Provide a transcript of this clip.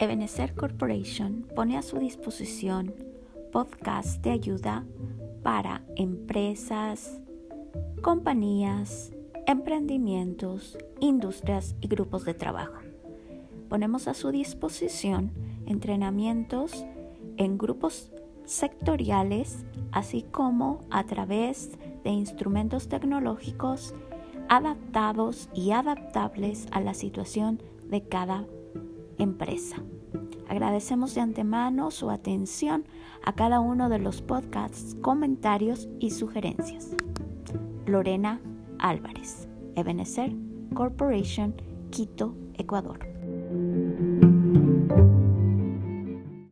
Ebenezer Corporation pone a su disposición podcast de ayuda para empresas, compañías, emprendimientos, industrias y grupos de trabajo. Ponemos a su disposición entrenamientos en grupos sectoriales, así como a través de instrumentos tecnológicos adaptados y adaptables a la situación de cada empresa. Agradecemos de antemano su atención a cada uno de los podcasts, comentarios y sugerencias. Lorena Álvarez, Ebenezer Corporation, Quito, Ecuador.